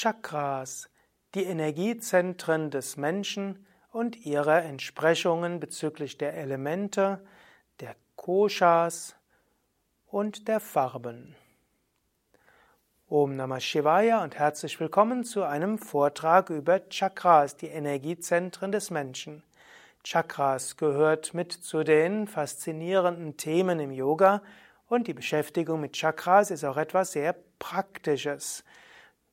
Chakras, die Energiezentren des Menschen und ihre Entsprechungen bezüglich der Elemente, der Koshas und der Farben. Om Namah Shivaya und herzlich willkommen zu einem Vortrag über Chakras, die Energiezentren des Menschen. Chakras gehört mit zu den faszinierenden Themen im Yoga und die Beschäftigung mit Chakras ist auch etwas sehr Praktisches.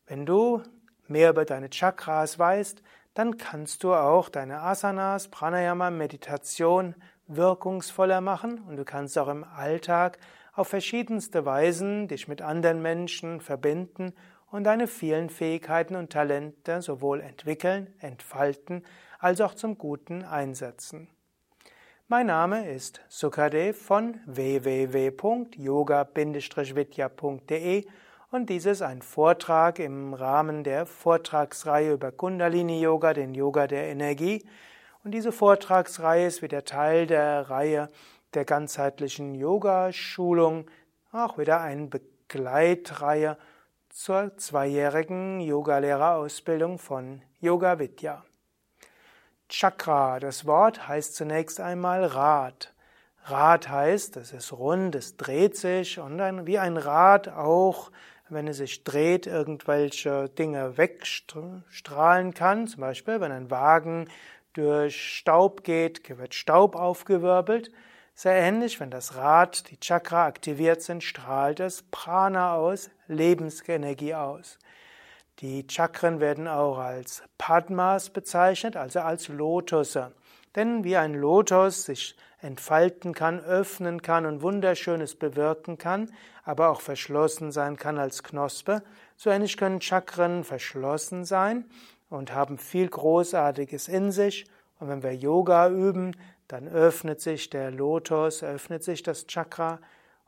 Wenn du mehr über deine Chakras weißt, dann kannst du auch deine Asanas, Pranayama, Meditation wirkungsvoller machen und du kannst auch im Alltag auf verschiedenste Weisen dich mit anderen Menschen verbinden und deine vielen Fähigkeiten und Talente sowohl entwickeln, entfalten, als auch zum Guten einsetzen. Mein Name ist Sukadev von www.yoga-vidya.de und dies ist ein Vortrag im Rahmen der Vortragsreihe über Kundalini Yoga, den Yoga der Energie. Und diese Vortragsreihe ist wieder Teil der Reihe der ganzheitlichen Yoga-Schulung, auch wieder eine Begleitreihe zur zweijährigen Yogalehrerausbildung von Yoga Vidya. Chakra, das Wort heißt zunächst einmal Rad. Rad heißt, es ist rund, es dreht sich und ein, wie ein Rad auch wenn es sich dreht, irgendwelche Dinge wegstrahlen kann. Zum Beispiel, wenn ein Wagen durch Staub geht, wird Staub aufgewirbelt. Sehr ähnlich, wenn das Rad, die Chakra aktiviert sind, strahlt es Prana aus, Lebensenergie aus. Die Chakren werden auch als Padmas bezeichnet, also als Lotusse. Denn wie ein Lotus sich entfalten kann, öffnen kann und Wunderschönes bewirken kann, aber auch verschlossen sein kann als Knospe, so ähnlich können Chakren verschlossen sein und haben viel Großartiges in sich. Und wenn wir Yoga üben, dann öffnet sich der Lotus, öffnet sich das Chakra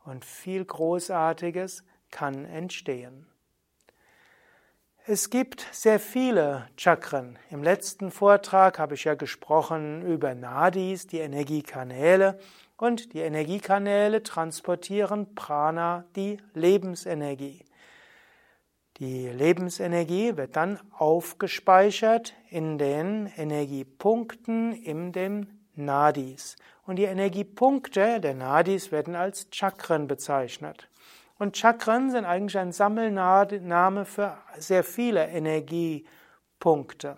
und viel Großartiges kann entstehen. Es gibt sehr viele Chakren. Im letzten Vortrag habe ich ja gesprochen über Nadis, die Energiekanäle, und die Energiekanäle transportieren Prana, die Lebensenergie. Die Lebensenergie wird dann aufgespeichert in den Energiepunkten in den Nadis. Und die Energiepunkte der Nadis werden als Chakren bezeichnet. Und Chakren sind eigentlich ein Sammelname für sehr viele Energiepunkte.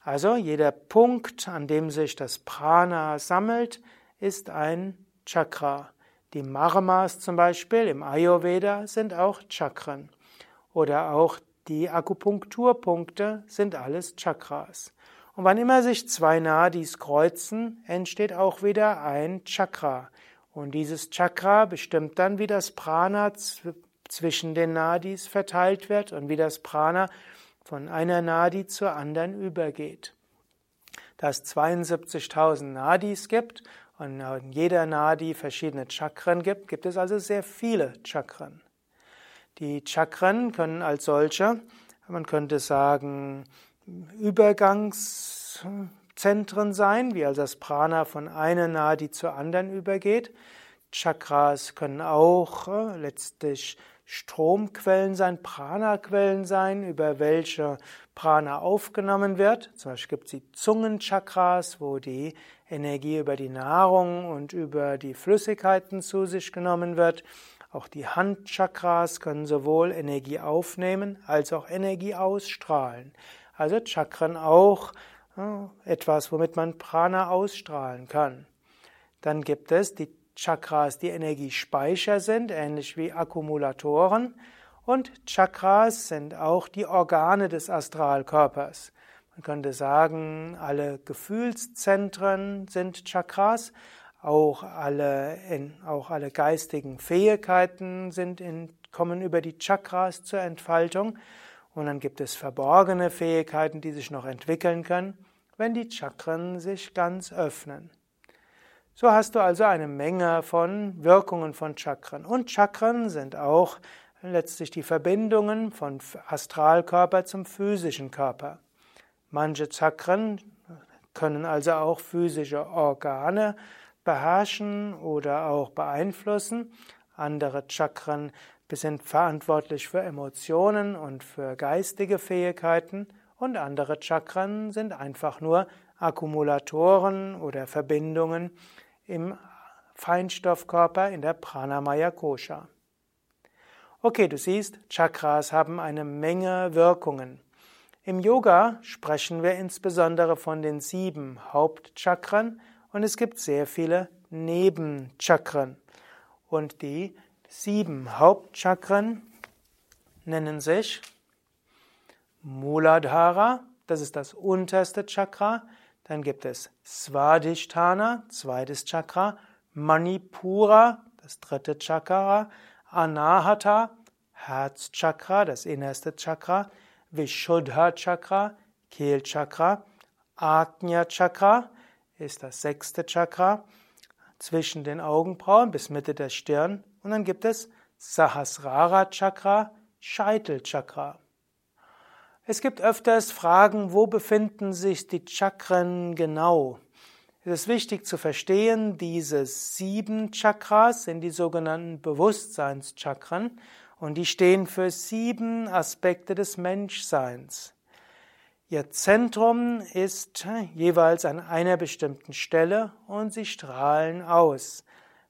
Also jeder Punkt, an dem sich das Prana sammelt, ist ein Chakra. Die Marmas zum Beispiel im Ayurveda sind auch Chakren. Oder auch die Akupunkturpunkte sind alles Chakras. Und wann immer sich zwei Nadis kreuzen, entsteht auch wieder ein Chakra. Und dieses Chakra bestimmt dann, wie das Prana zwischen den Nadis verteilt wird und wie das Prana von einer Nadi zur anderen übergeht. Da es 72.000 Nadis gibt und in jeder Nadi verschiedene Chakren gibt, gibt es also sehr viele Chakren. Die Chakren können als solche, man könnte sagen, Übergangs Zentren sein, wie also das Prana von einer Nadi zur anderen übergeht. Chakras können auch äh, letztlich Stromquellen sein, Prana-Quellen sein, über welche Prana aufgenommen wird. Zum Beispiel gibt es die Zungenchakras, wo die Energie über die Nahrung und über die Flüssigkeiten zu sich genommen wird. Auch die Handchakras können sowohl Energie aufnehmen als auch Energie ausstrahlen. Also Chakren auch etwas, womit man Prana ausstrahlen kann. Dann gibt es die Chakras, die Energiespeicher sind, ähnlich wie Akkumulatoren. Und Chakras sind auch die Organe des Astralkörpers. Man könnte sagen, alle Gefühlszentren sind Chakras, auch alle, auch alle geistigen Fähigkeiten sind in, kommen über die Chakras zur Entfaltung. Und dann gibt es verborgene Fähigkeiten, die sich noch entwickeln können, wenn die Chakren sich ganz öffnen. So hast du also eine Menge von Wirkungen von Chakren. Und Chakren sind auch letztlich die Verbindungen von Astralkörper zum physischen Körper. Manche Chakren können also auch physische Organe beherrschen oder auch beeinflussen. andere Chakren sind verantwortlich für Emotionen und für geistige Fähigkeiten und andere Chakren sind einfach nur Akkumulatoren oder Verbindungen im Feinstoffkörper in der Pranamaya Kosha. Okay, du siehst, Chakras haben eine Menge Wirkungen. Im Yoga sprechen wir insbesondere von den sieben Hauptchakren und es gibt sehr viele Nebenchakren. Und die sieben Hauptchakren nennen sich Muladhara, das ist das unterste Chakra. Dann gibt es Svadhisthana, zweites Chakra, Manipura, das dritte Chakra, Anahata, Herzchakra, das innerste Chakra, Vishuddha Chakra, Kehlchakra, Ajna Chakra ist das sechste Chakra. Zwischen den Augenbrauen bis Mitte der Stirn. Und dann gibt es Sahasrara Chakra, Scheitelchakra. Es gibt öfters Fragen, wo befinden sich die Chakren genau? Es ist wichtig zu verstehen, diese sieben Chakras sind die sogenannten Bewusstseinschakren und die stehen für sieben Aspekte des Menschseins. Ihr Zentrum ist jeweils an einer bestimmten Stelle und sie strahlen aus.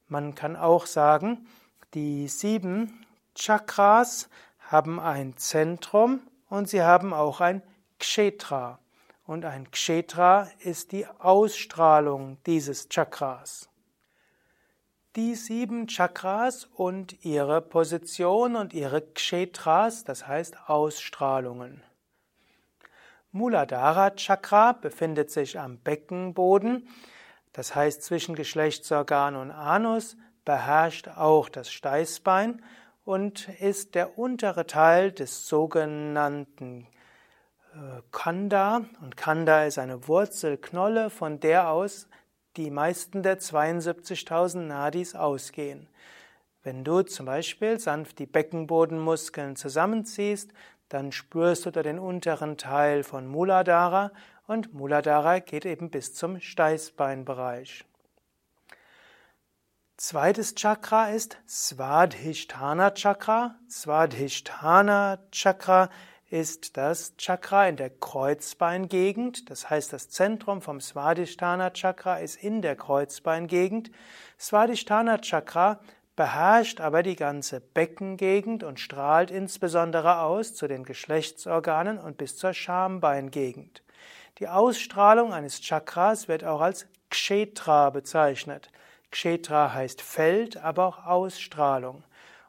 Man kann auch sagen, die sieben Chakras haben ein Zentrum und sie haben auch ein Kshetra. Und ein Kshetra ist die Ausstrahlung dieses Chakras. Die sieben Chakras und ihre Position und ihre Kshetras, das heißt Ausstrahlungen. Muladhara Chakra befindet sich am Beckenboden, das heißt zwischen Geschlechtsorgan und Anus, beherrscht auch das Steißbein und ist der untere Teil des sogenannten äh, Kanda. Und Kanda ist eine Wurzelknolle, von der aus die meisten der 72.000 Nadis ausgehen. Wenn du zum Beispiel sanft die Beckenbodenmuskeln zusammenziehst, dann spürst du da den unteren Teil von Muladhara und Muladhara geht eben bis zum Steißbeinbereich. Zweites Chakra ist Svadhisthana Chakra. Svadhisthana Chakra ist das Chakra in der Kreuzbeingegend. Das heißt, das Zentrum vom Svadhisthana Chakra ist in der Kreuzbeingegend. Svadhisthana Chakra beherrscht aber die ganze Beckengegend und strahlt insbesondere aus zu den Geschlechtsorganen und bis zur Schambeingegend. Die Ausstrahlung eines Chakras wird auch als Kshetra bezeichnet. Kshetra heißt Feld, aber auch Ausstrahlung.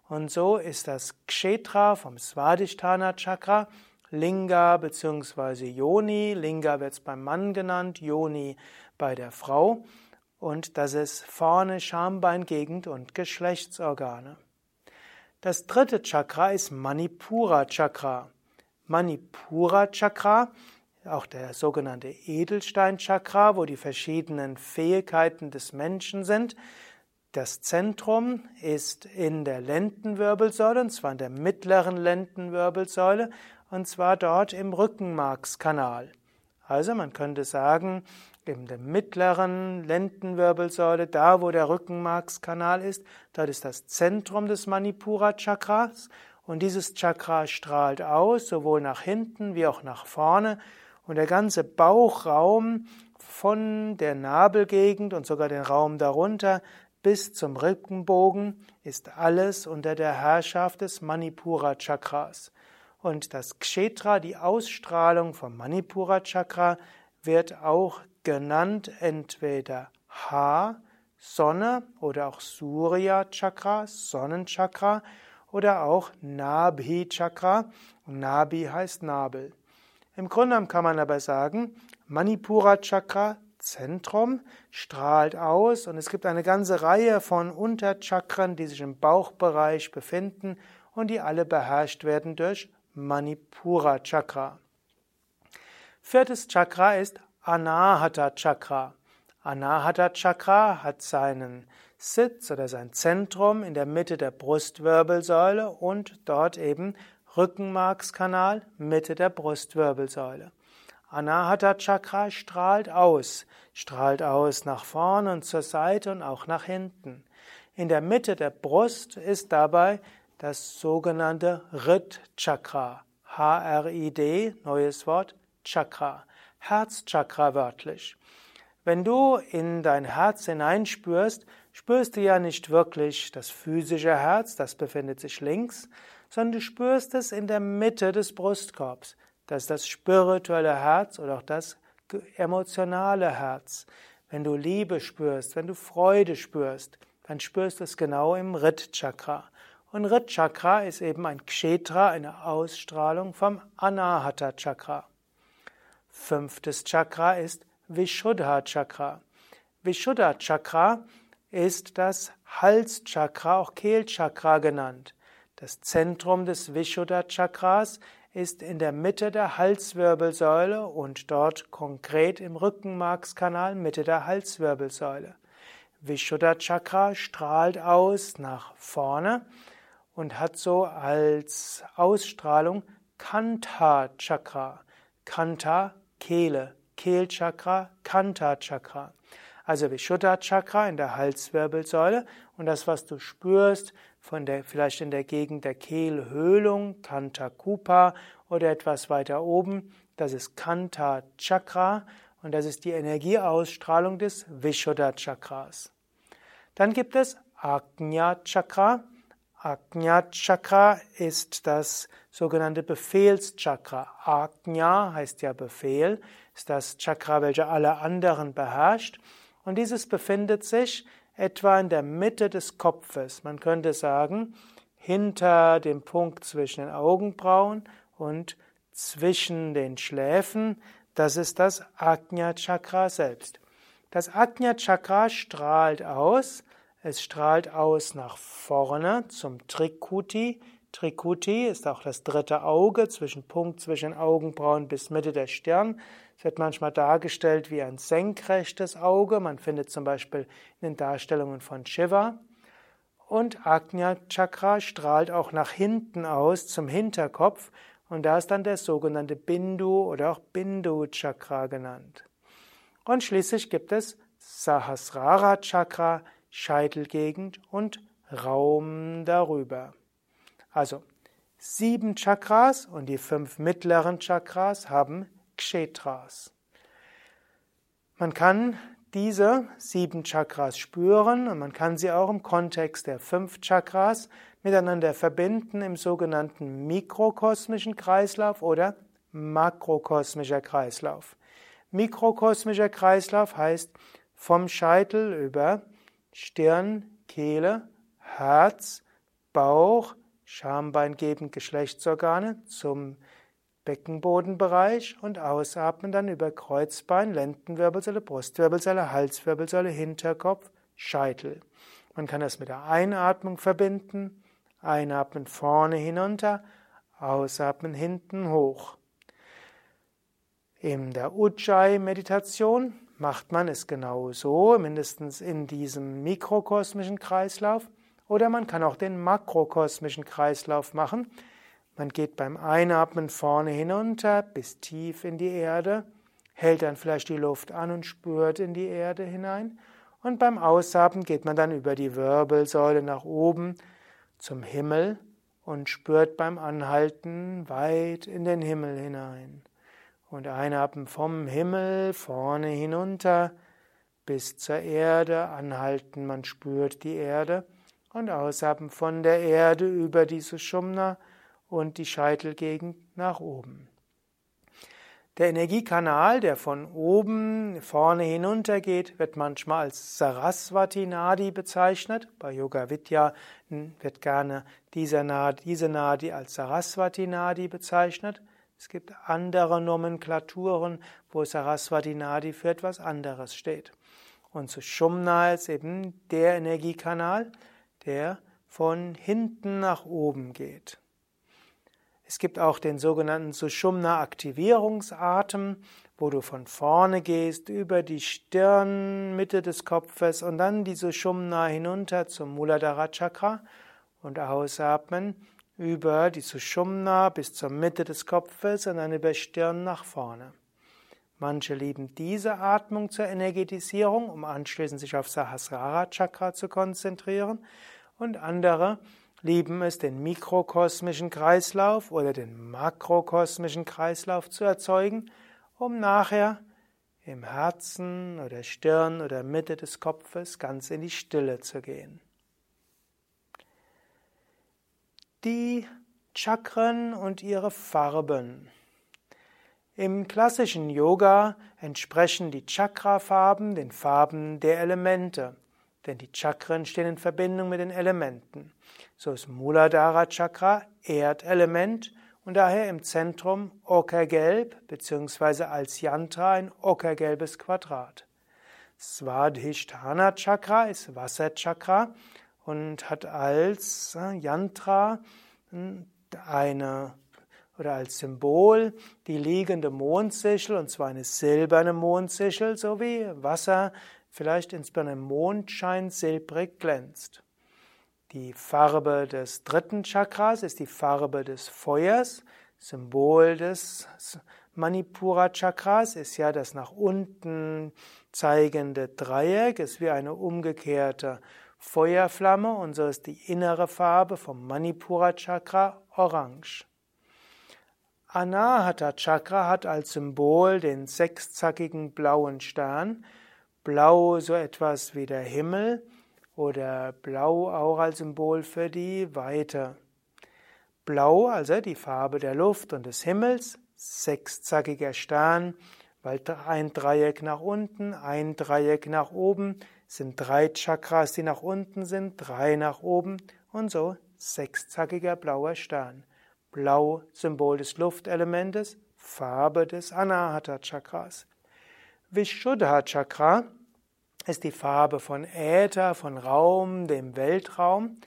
Und so ist das Kshetra vom Svadhisthana Chakra Linga bzw. Yoni. Linga wird es beim Mann genannt, Yoni bei der Frau. Und das ist vorne Schambeingegend und Geschlechtsorgane. Das dritte Chakra ist Manipura Chakra. Manipura Chakra auch der sogenannte Edelsteinchakra, wo die verschiedenen Fähigkeiten des Menschen sind. Das Zentrum ist in der Lendenwirbelsäule, und zwar in der mittleren Lendenwirbelsäule, und zwar dort im Rückenmarkskanal. Also man könnte sagen, in der mittleren Lendenwirbelsäule, da wo der Rückenmarkskanal ist, dort ist das Zentrum des Manipura Chakras und dieses Chakra strahlt aus, sowohl nach hinten wie auch nach vorne und der ganze Bauchraum von der Nabelgegend und sogar den Raum darunter bis zum Rückenbogen ist alles unter der Herrschaft des Manipura Chakras. Und das Kshetra, die Ausstrahlung vom Manipura Chakra, wird auch genannt entweder Ha, Sonne oder auch Surya Chakra, Sonnenchakra oder auch Nabhi Chakra. Nabhi heißt Nabel. Im Grunde genommen kann man aber sagen, Manipura Chakra Zentrum strahlt aus und es gibt eine ganze Reihe von Unterchakren, die sich im Bauchbereich befinden und die alle beherrscht werden durch Manipura Chakra. Viertes Chakra ist Anahata Chakra. Anahata Chakra hat seinen Sitz oder sein Zentrum in der Mitte der Brustwirbelsäule und dort eben Rückenmarkskanal, Mitte der Brustwirbelsäule. Anahata Chakra strahlt aus, strahlt aus nach vorne und zur Seite und auch nach hinten. In der Mitte der Brust ist dabei das sogenannte Rit Chakra. H-R-I-D, neues Wort, Chakra. Herzchakra wörtlich. Wenn du in dein Herz hineinspürst, spürst du ja nicht wirklich das physische Herz, das befindet sich links, sondern du spürst es in der Mitte des Brustkorbs. Das ist das spirituelle Herz oder auch das emotionale Herz. Wenn du Liebe spürst, wenn du Freude spürst, dann spürst du es genau im Rit Chakra. Und Rit Chakra ist eben ein Kshetra, eine Ausstrahlung vom Anahata Chakra. Fünftes Chakra ist Vishuddha Chakra. Vishuddha Chakra ist das Halschakra, auch Kehlchakra genannt. Das Zentrum des Vishuddha Chakras ist in der Mitte der Halswirbelsäule und dort konkret im Rückenmarkskanal Mitte der Halswirbelsäule. Vishuddha Chakra strahlt aus nach vorne und hat so als Ausstrahlung Kanta Chakra. Kanta Kehle, Kehlchakra, Kanta Chakra. Also Vishuddha Chakra in der Halswirbelsäule und das, was du spürst, von der, vielleicht in der Gegend der Kehlhöhlung, Kanta Kupa oder etwas weiter oben, das ist Kanta Chakra und das ist die Energieausstrahlung des Vishuddha Chakras. Dann gibt es Agnya Chakra. Agnya Chakra ist das sogenannte Befehlschakra. Agnya heißt ja Befehl, ist das Chakra, welches alle anderen beherrscht. Und dieses befindet sich etwa in der Mitte des Kopfes. Man könnte sagen, hinter dem Punkt zwischen den Augenbrauen und zwischen den Schläfen. Das ist das Ajna Chakra selbst. Das Ajna Chakra strahlt aus. Es strahlt aus nach vorne zum Trikuti. Trikuti ist auch das dritte Auge, zwischen Punkt zwischen Augenbrauen bis Mitte der Stirn. Es wird manchmal dargestellt wie ein senkrechtes Auge. Man findet zum Beispiel in den Darstellungen von Shiva. Und Agnya Chakra strahlt auch nach hinten aus zum Hinterkopf. Und da ist dann der sogenannte Bindu oder auch Bindu Chakra genannt. Und schließlich gibt es Sahasrara Chakra, Scheitelgegend und Raum darüber. Also sieben Chakras und die fünf mittleren Chakras haben Kshetras. Man kann diese sieben Chakras spüren und man kann sie auch im Kontext der fünf Chakras miteinander verbinden im sogenannten mikrokosmischen Kreislauf oder makrokosmischer Kreislauf. Mikrokosmischer Kreislauf heißt vom Scheitel über Stirn, Kehle, Herz, Bauch, Schambein Geschlechtsorgane zum Beckenbodenbereich und ausatmen dann über Kreuzbein, Lendenwirbelsäule, Brustwirbelsäule, Halswirbelsäule, Hinterkopf, Scheitel. Man kann das mit der Einatmung verbinden. Einatmen vorne hinunter, ausatmen hinten hoch. In der Ujjayi-Meditation macht man es genau so, mindestens in diesem mikrokosmischen Kreislauf. Oder man kann auch den makrokosmischen Kreislauf machen. Man geht beim Einatmen vorne hinunter bis tief in die Erde, hält dann vielleicht die Luft an und spürt in die Erde hinein. Und beim Ausatmen geht man dann über die Wirbelsäule nach oben zum Himmel und spürt beim Anhalten weit in den Himmel hinein. Und einatmen vom Himmel vorne hinunter bis zur Erde, anhalten, man spürt die Erde und ausatmen von der Erde über die Sushumna und die Scheitelgegend nach oben. Der Energiekanal, der von oben vorne hinunter geht, wird manchmal als Saraswati Nadi bezeichnet. Bei Yoga Vidya wird gerne diese Nadi, als Saraswati Nadi bezeichnet. Es gibt andere Nomenklaturen, wo Saraswati Nadi für etwas anderes steht. Und Sushumna ist eben der Energiekanal, der von hinten nach oben geht. Es gibt auch den sogenannten Sushumna-Aktivierungsatem, wo du von vorne gehst über die Stirnmitte des Kopfes und dann die Sushumna hinunter zum Muladhara Chakra und ausatmen über die Sushumna bis zur Mitte des Kopfes und dann über Stirn nach vorne. Manche lieben diese Atmung zur Energetisierung, um anschließend sich auf Sahasrara Chakra zu konzentrieren. Und andere lieben es, den mikrokosmischen Kreislauf oder den makrokosmischen Kreislauf zu erzeugen, um nachher im Herzen oder Stirn oder Mitte des Kopfes ganz in die Stille zu gehen. Die Chakren und ihre Farben. Im klassischen Yoga entsprechen die Chakrafarben den Farben der Elemente, denn die Chakren stehen in Verbindung mit den Elementen. So ist Muladhara Chakra Erdelement und daher im Zentrum ockergelb bzw. als Yantra ein ockergelbes Quadrat. Svadhisthana Chakra ist Wasserchakra und hat als äh, Yantra hm, eine oder als Symbol die liegende Mondsichel, und zwar eine silberne Mondsichel, so wie Wasser vielleicht insbesondere im Mondschein silbrig glänzt. Die Farbe des dritten Chakras ist die Farbe des Feuers. Symbol des Manipura Chakras ist ja das nach unten zeigende Dreieck, ist wie eine umgekehrte Feuerflamme und so ist die innere Farbe vom Manipura Chakra orange. Anahata Chakra hat als Symbol den sechszackigen blauen Stern. Blau so etwas wie der Himmel oder Blau auch als Symbol für die Weite. Blau, also die Farbe der Luft und des Himmels, sechszackiger Stern, weil ein Dreieck nach unten, ein Dreieck nach oben, sind drei Chakras, die nach unten sind, drei nach oben und so sechszackiger blauer Stern. Blau Symbol des Luftelementes, Farbe des Anahata Chakras. Vishuddha Chakra ist die Farbe von Äther, von Raum, dem Weltraum.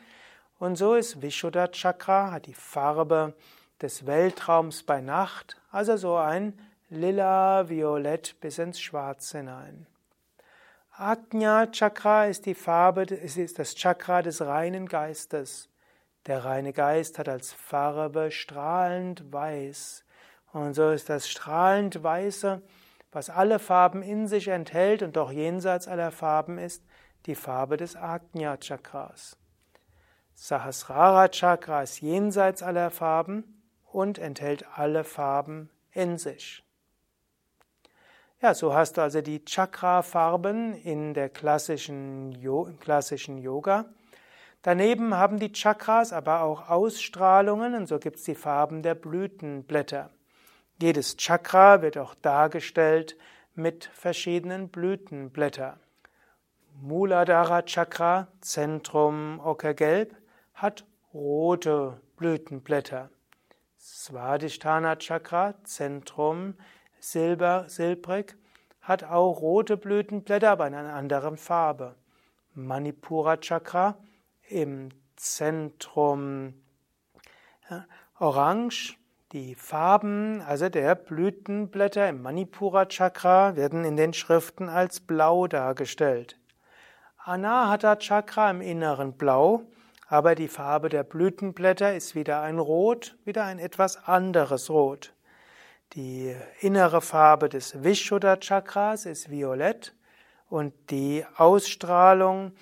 Und so ist Vishuddha Chakra, hat die Farbe des Weltraums bei Nacht, also so ein lila, violett bis ins Schwarz hinein. Ajna Chakra ist die Farbe, ist das Chakra des reinen Geistes. Der reine Geist hat als Farbe strahlend weiß. Und so ist das strahlend Weiße, was alle Farben in sich enthält und doch jenseits aller Farben ist, die Farbe des Ajna Chakras. Sahasrara Chakra ist jenseits aller Farben und enthält alle Farben in sich. Ja, so hast du also die Chakra-Farben in der klassischen, im klassischen Yoga. Daneben haben die Chakras aber auch Ausstrahlungen und so gibt es die Farben der Blütenblätter. Jedes Chakra wird auch dargestellt mit verschiedenen Blütenblättern. Muladhara Chakra, Zentrum Ockergelb, hat rote Blütenblätter. Svadhisthana Chakra, Zentrum Silber, silbrig, hat auch rote Blütenblätter, aber in einer anderen Farbe. Manipura Chakra, im Zentrum ja, orange. Die Farben, also der Blütenblätter im Manipura Chakra, werden in den Schriften als blau dargestellt. Anahata Chakra im Inneren blau, aber die Farbe der Blütenblätter ist wieder ein Rot, wieder ein etwas anderes Rot. Die innere Farbe des Vishuddha Chakras ist violett und die Ausstrahlung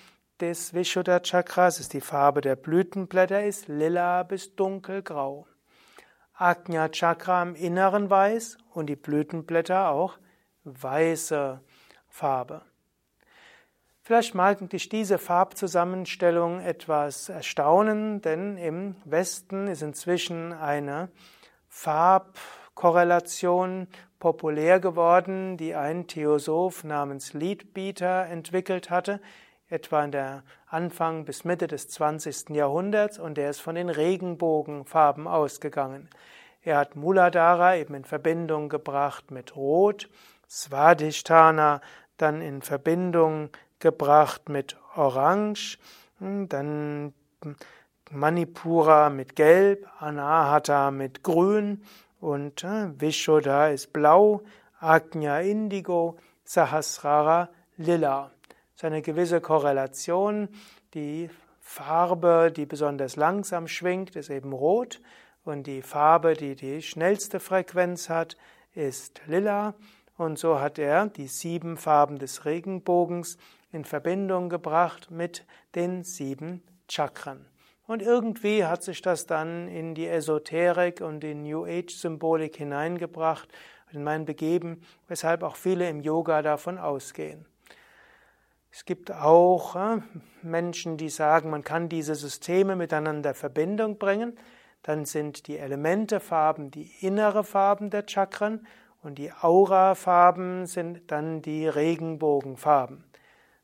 des Vishuddha Chakras ist die Farbe der Blütenblätter ist lila bis dunkelgrau. Ajna Chakra im Inneren weiß und die Blütenblätter auch weiße Farbe. Vielleicht mag dich diese Farbzusammenstellung etwas erstaunen, denn im Westen ist inzwischen eine Farbkorrelation populär geworden, die ein Theosoph namens Leadbeater entwickelt hatte, etwa in der Anfang bis Mitte des 20. Jahrhunderts und er ist von den Regenbogenfarben ausgegangen. Er hat Muladhara eben in Verbindung gebracht mit Rot, Svadhisthana dann in Verbindung gebracht mit Orange, dann Manipura mit Gelb, Anahata mit Grün und äh, Vishuddha ist Blau, Agnya Indigo, Sahasrara Lila ist eine gewisse Korrelation. Die Farbe, die besonders langsam schwingt, ist eben rot und die Farbe, die die schnellste Frequenz hat, ist lila Und so hat er die sieben Farben des Regenbogens in Verbindung gebracht mit den sieben Chakren. Und irgendwie hat sich das dann in die Esoterik und die New Age-Symbolik hineingebracht, in mein Begeben, weshalb auch viele im Yoga davon ausgehen. Es gibt auch äh, Menschen, die sagen, man kann diese Systeme miteinander in Verbindung bringen. Dann sind die Elementefarben die innere Farben der Chakren und die Aurafarben sind dann die Regenbogenfarben.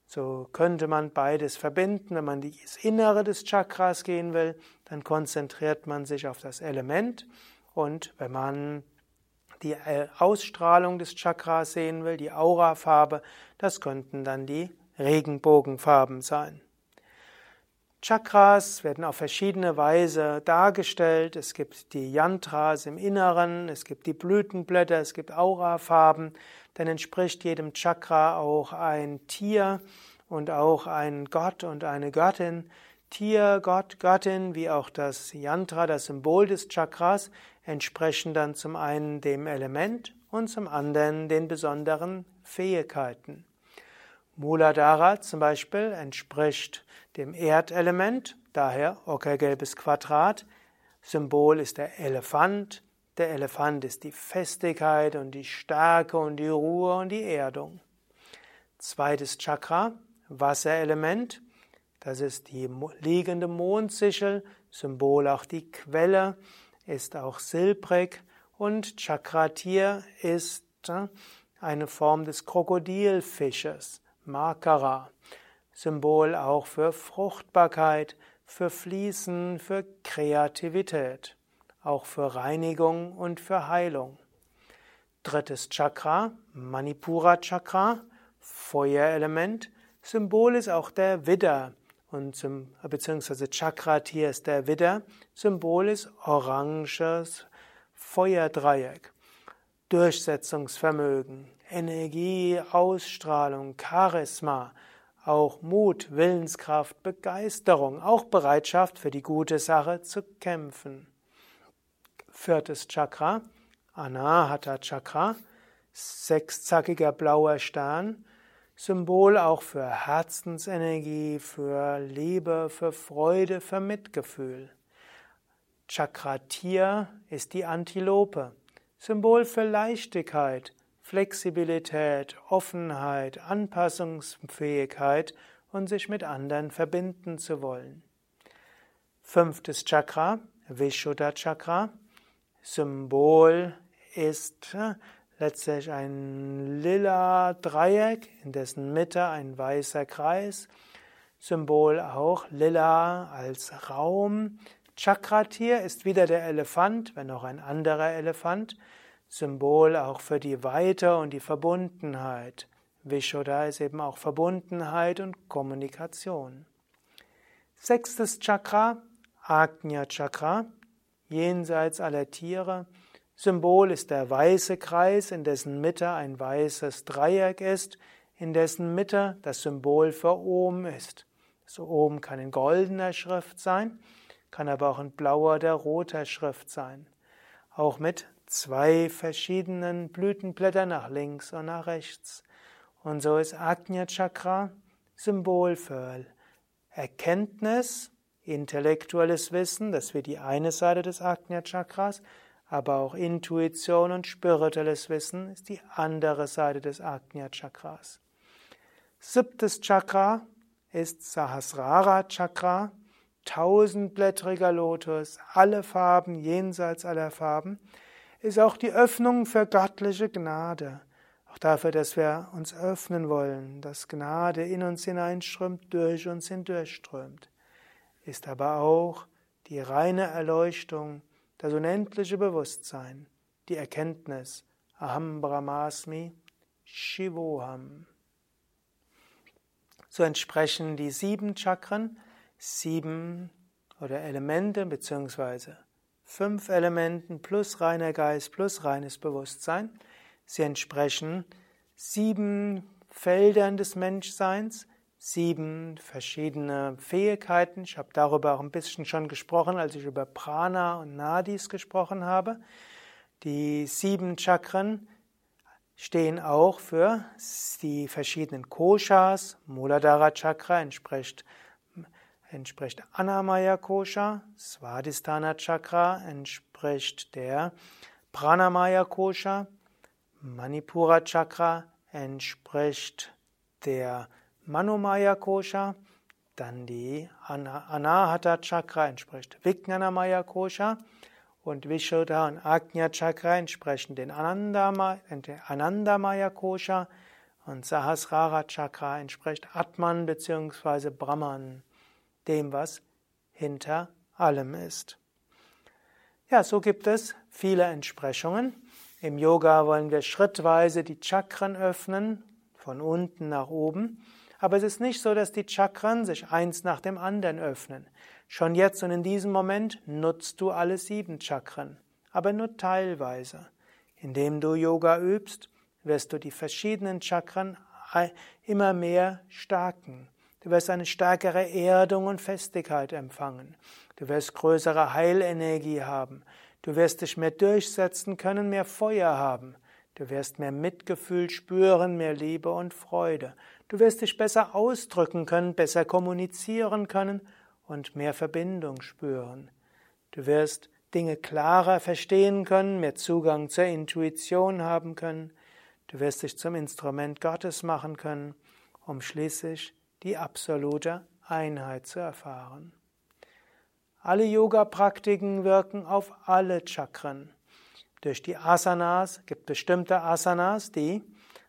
So könnte man beides verbinden. Wenn man das Innere des Chakras gehen will, dann konzentriert man sich auf das Element. Und wenn man die äh, Ausstrahlung des Chakras sehen will, die Aurafarbe, das könnten dann die Regenbogenfarben sein. Chakras werden auf verschiedene Weise dargestellt. Es gibt die Yantras im Inneren, es gibt die Blütenblätter, es gibt Aurafarben. Dann entspricht jedem Chakra auch ein Tier und auch ein Gott und eine Göttin. Tier, Gott, Göttin, wie auch das Yantra, das Symbol des Chakras, entsprechen dann zum einen dem Element und zum anderen den besonderen Fähigkeiten. Muladhara zum Beispiel entspricht dem Erdelement, daher ockergelbes Quadrat. Symbol ist der Elefant. Der Elefant ist die Festigkeit und die Stärke und die Ruhe und die Erdung. Zweites Chakra, Wasserelement. Das ist die liegende Mondsichel, Symbol auch die Quelle, ist auch silbrig und Chakratier ist äh, eine Form des Krokodilfisches. Makara, Symbol auch für Fruchtbarkeit, für Fließen, für Kreativität, auch für Reinigung und für Heilung. Drittes Chakra, Manipura Chakra, Feuerelement, Symbol ist auch der Widder. Und zum, beziehungsweise Chakratier ist der Widder, Symbol ist oranges Feuerdreieck. Durchsetzungsvermögen, Energie, Ausstrahlung, Charisma, auch Mut, Willenskraft, Begeisterung, auch Bereitschaft für die gute Sache zu kämpfen. Viertes Chakra, Anahata Chakra, sechszackiger blauer Stern, Symbol auch für Herzensenergie, für Liebe, für Freude, für Mitgefühl. Chakratier ist die Antilope, Symbol für Leichtigkeit, Flexibilität, Offenheit, Anpassungsfähigkeit und sich mit anderen verbinden zu wollen. Fünftes Chakra, Vishuddha Chakra. Symbol ist äh, letztlich ein lila Dreieck, in dessen Mitte ein weißer Kreis. Symbol auch lila als Raum. Chakratier ist wieder der Elefant, wenn auch ein anderer Elefant. Symbol auch für die Weite und die Verbundenheit. Vishuddha ist eben auch Verbundenheit und Kommunikation. Sechstes Chakra, Agnya Chakra, jenseits aller Tiere. Symbol ist der weiße Kreis, in dessen Mitte ein weißes Dreieck ist, in dessen Mitte das Symbol für Om ist. Das Om kann in goldener Schrift sein, kann aber auch in blauer oder roter Schrift sein. Auch mit zwei verschiedenen Blütenblättern nach links und nach rechts. Und so ist Agnya Chakra Symbol für Erkenntnis, intellektuelles Wissen, das wird die eine Seite des Agnya Chakras, aber auch Intuition und spirituelles Wissen ist die andere Seite des Agnya Chakras. Siebtes Chakra ist Sahasrara Chakra, tausendblättriger Lotus, alle Farben, jenseits aller Farben ist auch die Öffnung für göttliche Gnade. Auch dafür, dass wir uns öffnen wollen, dass Gnade in uns hineinströmt, durch uns hindurchströmt. Ist aber auch die reine Erleuchtung, das unendliche Bewusstsein, die Erkenntnis Aham Brahmasmi Shivoham. So entsprechen die sieben Chakren sieben oder Elemente beziehungsweise fünf Elementen plus reiner Geist plus reines Bewusstsein. Sie entsprechen sieben Feldern des Menschseins, sieben verschiedene Fähigkeiten. Ich habe darüber auch ein bisschen schon gesprochen, als ich über Prana und Nadis gesprochen habe. Die sieben Chakren stehen auch für die verschiedenen Koshas. Muladhara Chakra entspricht, entspricht Anamaya Kosha, Svadhisthana Chakra entspricht der Pranamaya Kosha, Manipura Chakra entspricht der Manomaya Kosha, dann die Anahata Chakra entspricht Vijnanamaya Kosha und Vishuddha und Ajna Chakra entsprechen den Anandamaya Kosha und Sahasrara Chakra entspricht Atman bzw. Brahman, dem was hinter allem ist. Ja, so gibt es viele Entsprechungen. Im Yoga wollen wir schrittweise die Chakren öffnen, von unten nach oben. Aber es ist nicht so, dass die Chakren sich eins nach dem anderen öffnen. Schon jetzt und in diesem Moment nutzt du alle sieben Chakren, aber nur teilweise. Indem du Yoga übst, wirst du die verschiedenen Chakren immer mehr stärken. Du wirst eine stärkere Erdung und Festigkeit empfangen. Du wirst größere Heilenergie haben. Du wirst dich mehr durchsetzen können, mehr Feuer haben. Du wirst mehr Mitgefühl spüren, mehr Liebe und Freude. Du wirst dich besser ausdrücken können, besser kommunizieren können und mehr Verbindung spüren. Du wirst Dinge klarer verstehen können, mehr Zugang zur Intuition haben können. Du wirst dich zum Instrument Gottes machen können, um schließlich die absolute Einheit zu erfahren. Alle Yoga-Praktiken wirken auf alle Chakren. Durch die Asanas gibt bestimmte Asanas, die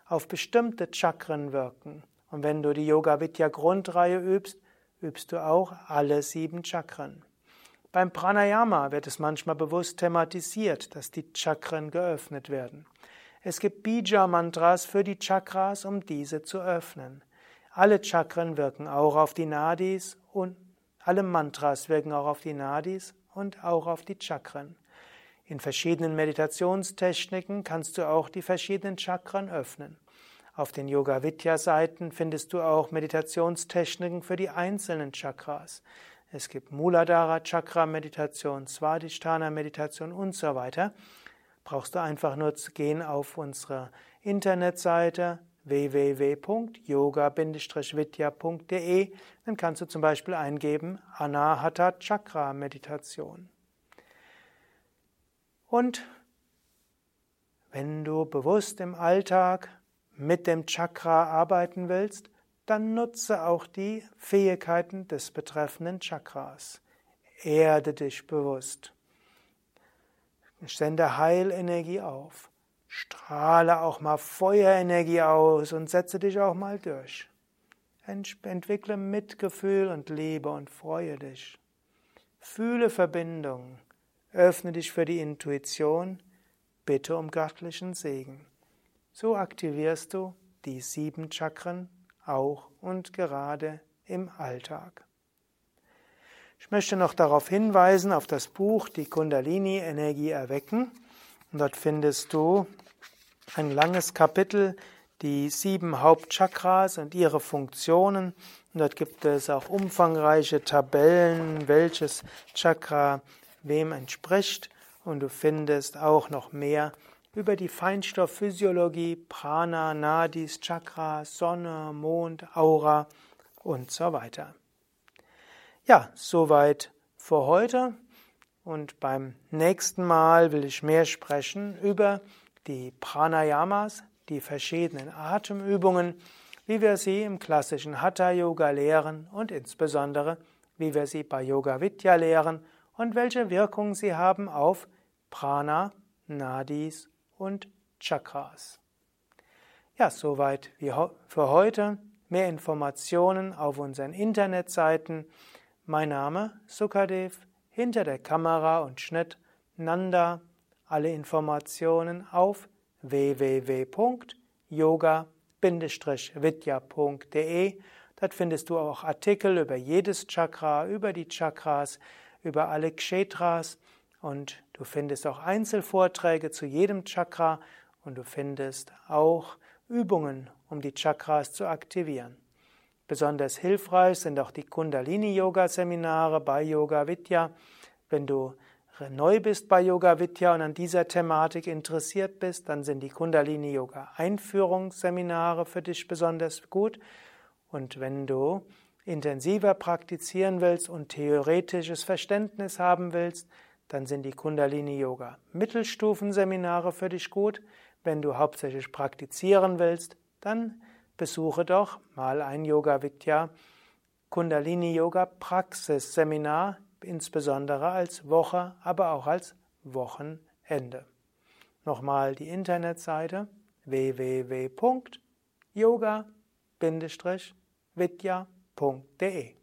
auf bestimmte Chakren wirken. Und wenn du die Yoga Vidya Grundreihe übst, übst du auch alle sieben Chakren. Beim Pranayama wird es manchmal bewusst thematisiert, dass die Chakren geöffnet werden. Es gibt Bija-Mantras für die Chakras, um diese zu öffnen. Alle Chakren wirken auch auf die Nadis und alle Mantras wirken auch auf die Nadis und auch auf die Chakren. In verschiedenen Meditationstechniken kannst du auch die verschiedenen Chakren öffnen. Auf den Yoga Vidya Seiten findest du auch Meditationstechniken für die einzelnen Chakras. Es gibt Muladhara Chakra Meditation, Swadhisthana Meditation und so weiter. Brauchst du einfach nur zu gehen auf unsere Internetseite www.yoga-vidya.de. Dann kannst du zum Beispiel eingeben Anahata Chakra Meditation. Und wenn du bewusst im Alltag mit dem Chakra arbeiten willst, dann nutze auch die Fähigkeiten des betreffenden Chakras. Erde dich bewusst. Sende Heilenergie auf. Strahle auch mal Feuerenergie aus und setze dich auch mal durch. Entwickle Mitgefühl und Liebe und freue dich. Fühle Verbindung. Öffne dich für die Intuition. Bitte um göttlichen Segen. So aktivierst du die sieben Chakren auch und gerade im Alltag. Ich möchte noch darauf hinweisen, auf das Buch Die Kundalini Energie erwecken. Und dort findest du ein langes Kapitel, die sieben Hauptchakras und ihre Funktionen. Und dort gibt es auch umfangreiche Tabellen, welches Chakra wem entspricht. Und du findest auch noch mehr über die Feinstoffphysiologie, Prana, Nadis, Chakras, Sonne, Mond, Aura und so weiter. Ja, soweit für heute. Und beim nächsten Mal will ich mehr sprechen über die Pranayamas, die verschiedenen Atemübungen, wie wir sie im klassischen Hatha Yoga lehren und insbesondere wie wir sie bei Yoga Vidya lehren und welche Wirkung sie haben auf Prana, Nadis und Chakras. Ja, soweit für heute. Mehr Informationen auf unseren Internetseiten. Mein Name Sukadev, hinter der Kamera und Schnitt Nanda. Alle Informationen auf www.yoga-vidya.de. Dort findest du auch Artikel über jedes Chakra, über die Chakras, über alle Kshetras und du findest auch Einzelvorträge zu jedem Chakra und du findest auch Übungen, um die Chakras zu aktivieren. Besonders hilfreich sind auch die Kundalini-Yoga-Seminare bei Yoga Vidya. Wenn du neu bist bei Yoga Vidya und an dieser Thematik interessiert bist, dann sind die Kundalini Yoga Einführungsseminare für dich besonders gut. Und wenn du intensiver praktizieren willst und theoretisches Verständnis haben willst, dann sind die Kundalini Yoga Mittelstufenseminare für dich gut. Wenn du hauptsächlich praktizieren willst, dann besuche doch mal ein Yoga Vidya Kundalini Yoga Praxisseminar, insbesondere als Woche, aber auch als Wochenende. Nochmal die Internetseite www.yoga-vidya.de